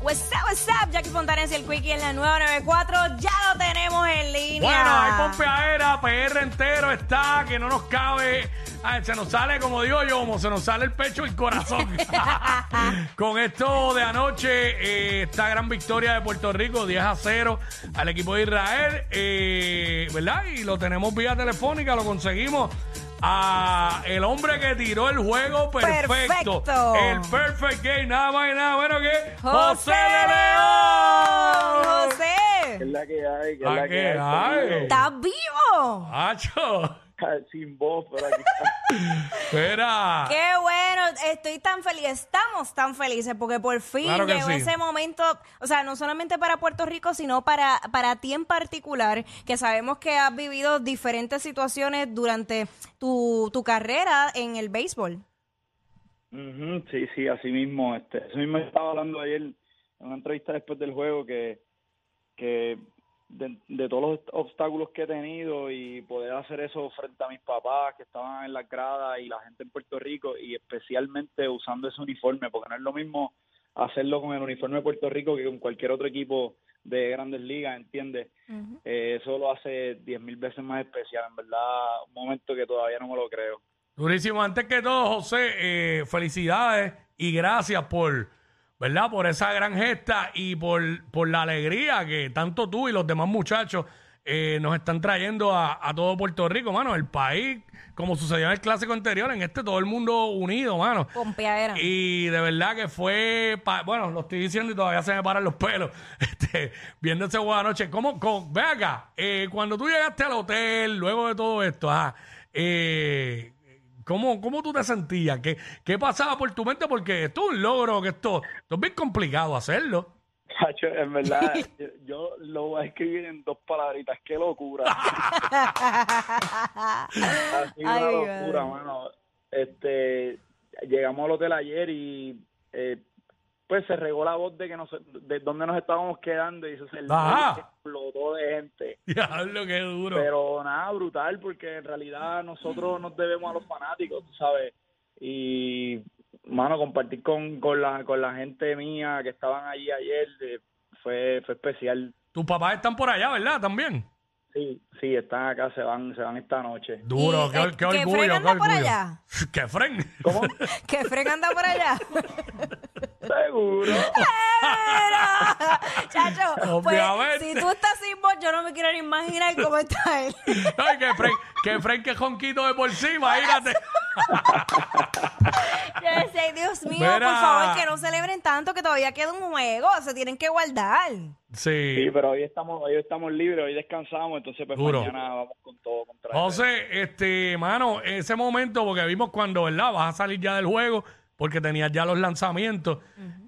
What's up, what's up? Jackie Fontanes y el Quickie en la 994. Ya lo tenemos en línea. Bueno, hay pompeadera, PR entero está, que no nos cabe. Ay, se nos sale, como digo yo, como se nos sale el pecho y el corazón. Con esto de anoche, eh, esta gran victoria de Puerto Rico, 10 a 0 al equipo de Israel, eh, ¿verdad? Y lo tenemos vía telefónica, lo conseguimos a el hombre que tiró el juego perfecto. Perfecto. El perfect game, nada más y nada menos que José de León. José, ¿Qué es la que hay? ¿Qué es ¿A la que hay? hay? ¿estás vivo? Hacho, Sin voz, pero aquí está. espera. Qué bueno, estoy tan feliz, estamos tan felices porque por fin Claro que llegó sí. ese momento, o sea, no solamente para Puerto Rico, sino para, para ti en particular, que sabemos que has vivido diferentes situaciones durante tu, tu carrera en el béisbol. Ujú, sí, sí, así mismo. Este, eso mismo estaba hablando ayer en una entrevista después del juego que, que de, de todos los obstáculos que he tenido y poder hacer eso frente a mis papás que estaban en la grada y la gente en Puerto Rico y especialmente usando ese uniforme, porque no es lo mismo hacerlo con el uniforme de Puerto Rico que con cualquier otro equipo de grandes ligas, ¿entiendes? Eh, eso lo hace diez mil veces más especial, en verdad, un momento que todavía no me lo creo. Durísimo. Antes que todo, José, eh, felicidades y gracias por, ¿verdad? Por esa gran gesta y por, por la alegría que tanto tú y los demás muchachos eh, nos están trayendo a, a todo Puerto Rico, mano. El país, como sucedió en el clásico anterior, en este todo el mundo unido, mano. Pompeadera. Y de verdad que fue, pa- bueno, lo estoy diciendo y todavía se me paran los pelos, este, viendo ese juego anoche. ¿Cómo, cómo- ve acá, eh, cuando tú llegaste al hotel, luego de todo esto, ajá, eh, ¿cómo, ¿cómo tú te sentías? ¿Qué, ¿Qué pasaba por tu mente? Porque esto es un logro, que esto, esto es bien complicado hacerlo. Hacho, en verdad, yo, yo lo voy a escribir en dos palabritas. ¡Qué locura! ha sido Ay, una mi locura, mano. Este, llegamos al hotel ayer y eh, pues se regó la voz de que nos, de dónde nos estábamos quedando y eso se Ajá. explotó de gente. Diablo, qué duro. Pero nada, brutal, porque en realidad nosotros nos debemos a los fanáticos, tú sabes. Y, mano, compartir con, con, la, con la gente mía que estaban allí ayer eh, fue, fue especial. Tus papás están por allá, ¿verdad? También. Sí, sí, están acá, se van, se van esta noche. Duro, Y, qué, eh, qué ¿que orgullo, qué anda por orgullo. allá? ¿Qué Fren? ¿Cómo? Que Fred anda por allá. Seguro. Era. Chacho, pues Obviamente. si tú estás sin voz, yo no me quiero ni imaginar cómo está él. Ay, que Fren, que Fren, que jonquito de por sí, imagínate. Yo decía, "Ay, Dios mío, Mira. por favor, que no celebren tanto, que todavía queda un juego, se tienen que guardar. Sí. Sí, pero hoy estamos, hoy estamos libres, hoy descansamos, entonces pues Duro. mañana vamos con todo contra José, este, mano, ese momento, porque vimos cuando, ¿verdad? Vas a salir ya del juego, porque tenías ya los lanzamientos.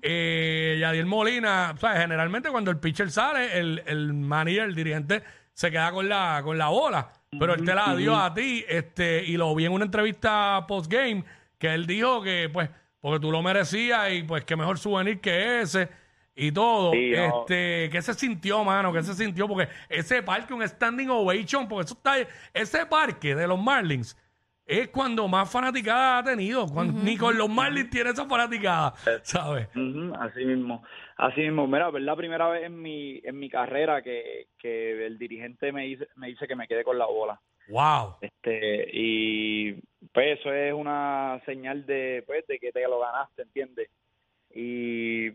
eh, Yadiel Molina, o sea, generalmente cuando el pitcher sale, el, el manager, el dirigente, se queda con la, con la bola. Pero él te la dio a ti, este, y lo vi en una entrevista post-game, que él dijo que, pues, porque tú lo merecías y pues qué mejor souvenir que ese y todo. Sí, no. este, ¿qué se sintió, mano? ¿Qué se sintió? Porque ese parque, un standing ovation, porque eso está, ese parque de los Marlins es cuando más fanaticada ha tenido. Cuando, Ni con los Marlins tiene esa fanaticada, ¿sabes? Ujú, así mismo, así mismo. Mira, es la primera vez en mi en mi carrera que, que el dirigente me dice, me dice que me quede con la bola. Wow. Este y pues eso es una señal de pues de que te lo ganaste, ¿entiendes? Y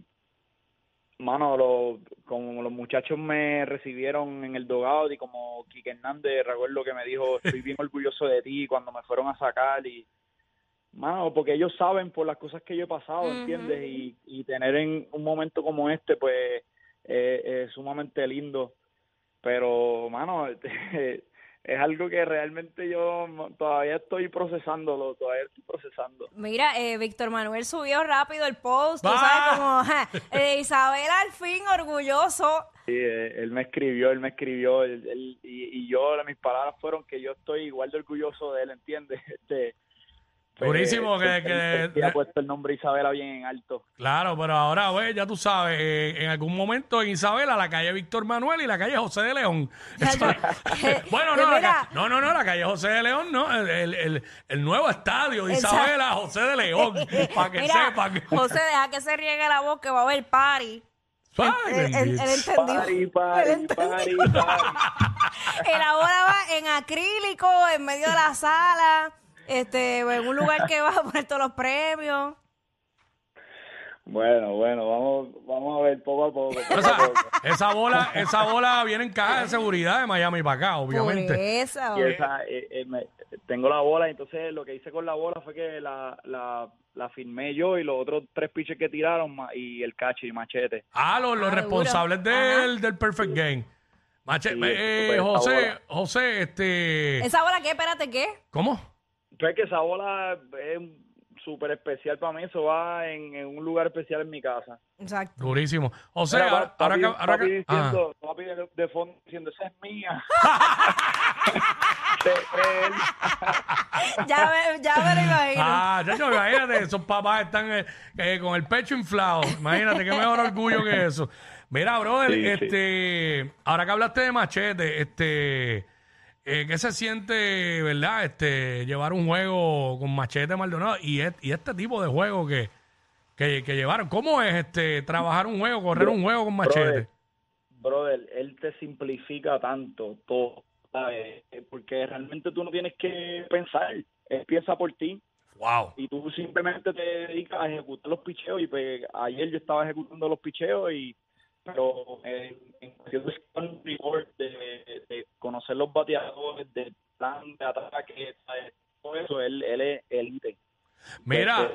mano, lo, como los muchachos me recibieron en el dogado y como Quique Hernández, recuerdo que me dijo, estoy bien orgulloso de ti cuando me fueron a sacar y Mano, porque ellos saben por las cosas que yo he pasado, ¿entiendes? Y, y tener en un momento como este, pues, eh, es sumamente lindo. Pero, mano, es algo que realmente yo todavía estoy procesándolo, todavía estoy procesando. Mira, eh, Víctor Manuel subió rápido el post, tú ¡Va! sabes, como ja, eh, Isabel al fin orgulloso. Sí, eh, él me escribió, él me escribió, él- él- y, y yo, mis palabras fueron que yo estoy igual de orgulloso de él, ¿entiendes? Este, pues, Durísimo que- que- él ha puesto el nombre Isabela bien en alto. Claro, pero ahora, güey, ya tú sabes, eh, en algún momento en Isabela, la calle Víctor Manuel y la calle José de León. Bueno, no, la no, no, no, la calle José de León, no, el, el- el- el nuevo estadio de. Isabela, José de León, para que Mira, sepan. José, deja que se riegue la voz que va a haber party. Él, él- él bendito. entendió. Party, Él party, entendió. party, party. Él ahora va en acrílico, en medio de la sala, este, en un lugar que va a poner todos los premios. Bueno, bueno, vamos, vamos a ver poco a poco. poco O a sea, poco. esa bola, esa bola viene en caja de seguridad de Miami para acá, Por obviamente. eso. Y esa, eh, eh, me- tengo la bola, entonces lo que hice con la bola fue que la, la, la firmé yo y los otros tres pitches que tiraron y el cacho y machete. Ah, los, los Ah, responsables del, del Perfect Game. Mache- Sí, eh, esa José, bola. José, este... ¿Esa bola qué? Espérate, ¿qué? ¿Cómo? Entonces que esa bola es súper especial para mí, eso va en, en un lugar especial en mi casa. Exacto. Durísimo. José, Mira, ahora, papi- ahora que... Ahora papi que ah. diciendo, papi de, de fondo diciendo, esa es mía. Ya me, ya me lo imagino. Ah, chacho, imagínate, esos papás están eh, eh, con el pecho inflado. Imagínate qué mejor orgullo que eso. Mira, brother, Sí, sí. este, ahora que hablaste de machete, este, eh, ¿qué se siente, verdad? Este, llevar un juego con machete Maldonado y, et- y este tipo de juego que, que, que llevaron. ¿Cómo es este trabajar un juego, correr un juego con machete? Brother, brother, él te simplifica tanto todo, ¿sabes? Porque realmente tú no tienes que pensar, él piensa por ti Wow. y tú simplemente te dedicas a ejecutar los picheos y pues ayer yo estaba ejecutando los picheos y pero en, en cuestión de de, conocer los bateadores, del plan de ataque, todo eso, él, él es elite. Mira.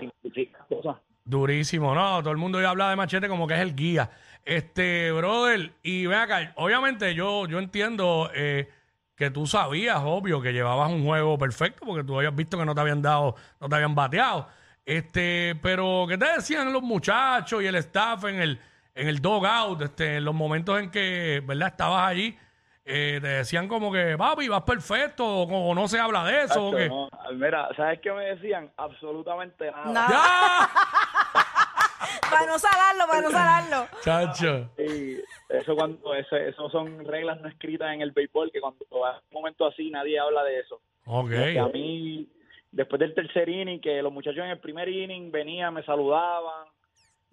Durísimo, no, todo el mundo ya habla de machete como que es el guía. Este, brother, y ven acá, obviamente yo, yo entiendo eh, que tú sabías, obvio, que llevabas un juego perfecto, porque tú habías visto que no te habían dado, no te habían bateado. Este, pero ¿qué te decían los muchachos y el staff en el, en el dogout, este, en los momentos en que, ¿verdad? Estabas allí, eh, te decían como que, papi, vas perfecto, o, o no se habla de eso, o Tacho, que, no, Mira, ¿sabes qué me decían? Absolutamente nada. Para no salarlo, para no salarlo. Chacho. Sí, eso cuando eso, eso son reglas no escritas en el béisbol que cuando hay un momento así nadie habla de eso. Ok. Que a mí después del tercer inning que los muchachos en el primer inning venían me saludaban,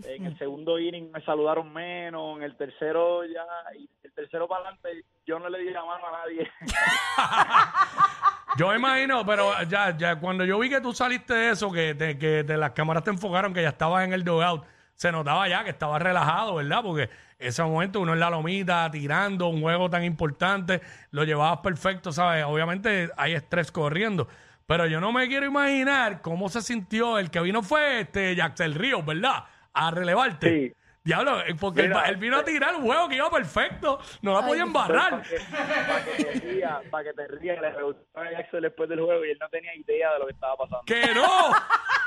en el segundo inning me saludaron menos, en el tercero ya y el tercero para adelante yo no le di la mano a nadie. Yo imagino, pero ya, ya cuando yo vi que tú saliste de eso, que, te- que las cámaras te enfocaron, que ya estabas en el dugout, se notaba ya que estabas relajado, ¿verdad? Porque ese momento uno en la lomita, tirando un juego tan importante, lo llevabas perfecto, ¿sabes? Obviamente hay estrés corriendo, pero yo no me quiero imaginar cómo se sintió. El que vino fue este Jaxel Ríos, ¿verdad? A relevarte. Sí. Diablo, eh, porque él, Mira, él vino a tirar un juego que iba perfecto, no la podía Para embarrar. que, pa' que te rías, para que te rías, le preguntaba a Jackson después del juego y él no tenía idea de lo que estaba pasando. ¡Que no!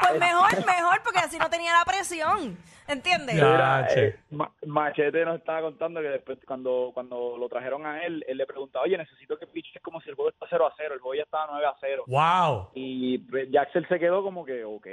Pues mejor, mejor, porque así no tenía la presión. ¿Entiendes? Mira, eh, Ma- Machete nos estaba contando que después cuando cuando lo trajeron a él, él le preguntaba, oye, necesito que piches como si el juego está 0 a 0, el juego ya estaba 9 a 0. ¡Wow! Y pues, Jackson se quedó como que, ok.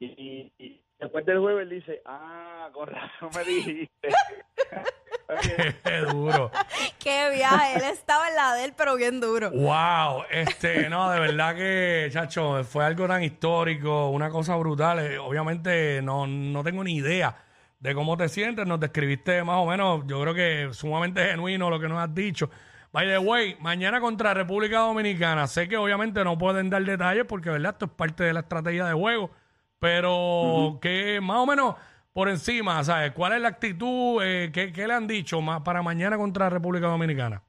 Y, después del juego él dice, ah, con razón me dijiste. ¡Qué duro! Qué viaje. Él estaba en la de él, pero bien duro. Wow, este, no, de verdad que, chacho, fue algo tan histórico, una cosa brutal. Eh, obviamente no, no tengo ni idea de cómo te sientes, nos describiste más o menos, yo creo que sumamente genuino lo que nos has dicho. By the way, mañana contra República Dominicana, sé que obviamente no pueden dar detalles porque, ¿verdad? Esto es parte de la estrategia de juego, pero que más o menos por encima, ¿sabes? ¿Cuál es la actitud? Eh, ¿qué, qué le han dicho para mañana contra República Dominicana?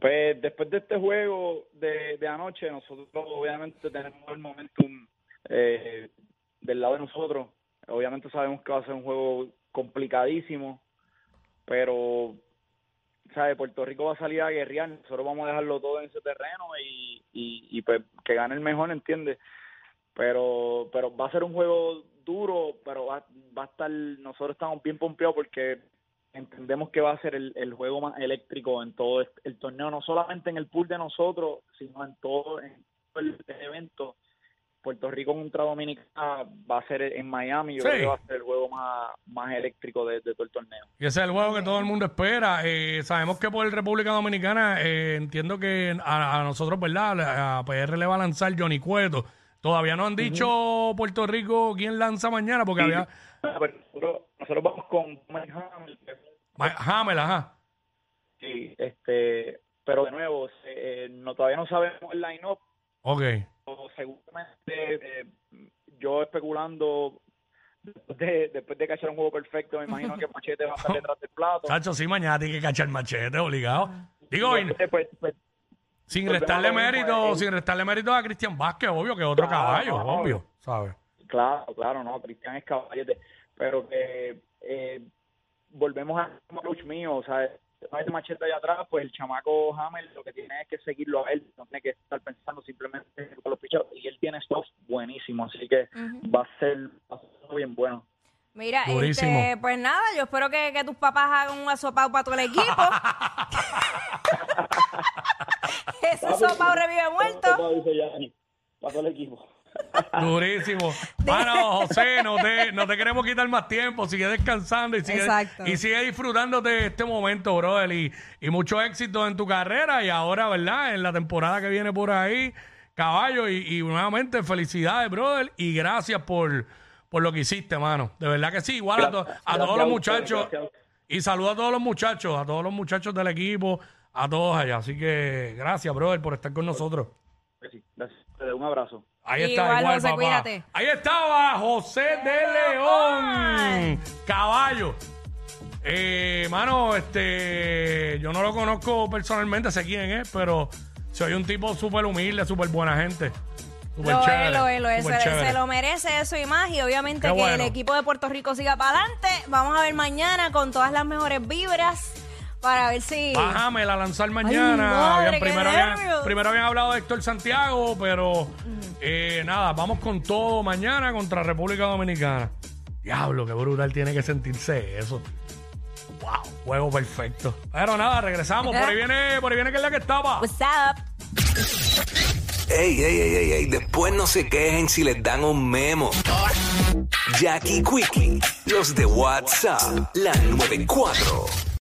Pues después de este juego de, de anoche, nosotros obviamente tenemos el momentum eh, del lado de nosotros. Obviamente sabemos que va a ser un juego complicadísimo, pero ¿sabe? Puerto Rico va a salir a guerrear, nosotros vamos a dejarlo todo en ese terreno y, y, y pues que gane el mejor, ¿entiendes? Pero, pero va a ser un juego duro, pero va, va a estar, nosotros estamos bien pompeados porque entendemos que va a ser el, el juego más eléctrico en todo el torneo, no solamente en el pool de nosotros, sino en todo, en todo el evento. Puerto Rico contra Dominicana va a ser en Miami, yo Sí. creo que va a ser el juego más, más eléctrico de, de todo el torneo. Y ese es el juego que todo el mundo espera. Eh, sabemos que por República Dominicana, eh, entiendo que a, a nosotros, ¿verdad? A PR le va a lanzar Johnny Cueto. Todavía no han dicho Puerto Rico quién lanza mañana, porque había Pero nosotros, nosotros vamos con Mike Hamel, Hamel, ajá. sí, este, pero de nuevo, eh, no, todavía no sabemos el line-up, Ok. o seguramente eh, yo especulando después de, después de cachar un juego perfecto me imagino que Machete va a estar detrás del plato Chacho, sí, mañana tiene que cachar machete, obligado. Digo, y- Entonces, pues, pues, sin volvemos restarle a lo mismo, mérito, eh, sin restarle mérito a Cristian Vázquez, obvio que otro Claro, caballo, no, obvio, ¿sabes? claro claro no Cristian es caballete pero que eh, volvemos a como coach mío o sea una vez Machete allá atrás pues el chamaco Hamel lo que tiene es que seguirlo a él no tiene que estar pensando simplemente con los pichados y él tiene stuff buenísimo así que va a ser va a ser bien bueno Mira, Durísimo. este, pues nada, yo espero que, que tus papás hagan un asopado para todo el equipo. Ese asopado revive muerto. Todo el equipo Durísimo. Bueno, José, no te, no te queremos quitar más tiempo. Sigue descansando y sigue, Exacto. y sigue disfrutando de este momento, brother. Y, y mucho éxito en tu carrera. Y ahora, ¿verdad? En la temporada que viene por ahí, caballo. Y, y nuevamente, felicidades, brother. Y gracias por, por lo que hiciste, mano. De verdad que sí. Igual a, to- a todos a los muchachos. Y saludo a todos los muchachos, a todos los muchachos del equipo, a todos allá. Así que gracias, brother, por estar con nosotros. Que sí, gracias. Te doy un abrazo Ahí está, igual, José, papá. cuídate. Ahí estaba José de León. Caballo. Eh, mano, este, yo no lo conozco personalmente, sé quién es, pero soy un tipo súper humilde, súper buena gente. Súper Lo chévere, es, lo es, lo es. Se, se lo merece eso y más. Y obviamente Qué que bueno. el equipo de Puerto Rico siga para adelante. Vamos a ver mañana con todas las mejores vibras para ver si. Bájame la lanzar mañana. madre, Habían- qué primero, habían, nervios. primero habían hablado de Héctor Santiago, pero eh, nada, vamos con todo mañana contra República Dominicana. Diablo, qué brutal tiene que sentirse eso. Wow, juego perfecto. Pero nada, regresamos. Por ahí viene, por ahí viene que es la que estaba. What's up? Ey, ey, ey, ey, ey, después no se quejen si les dan un memo. Jackie Quickie, los de WhatsApp, la 94.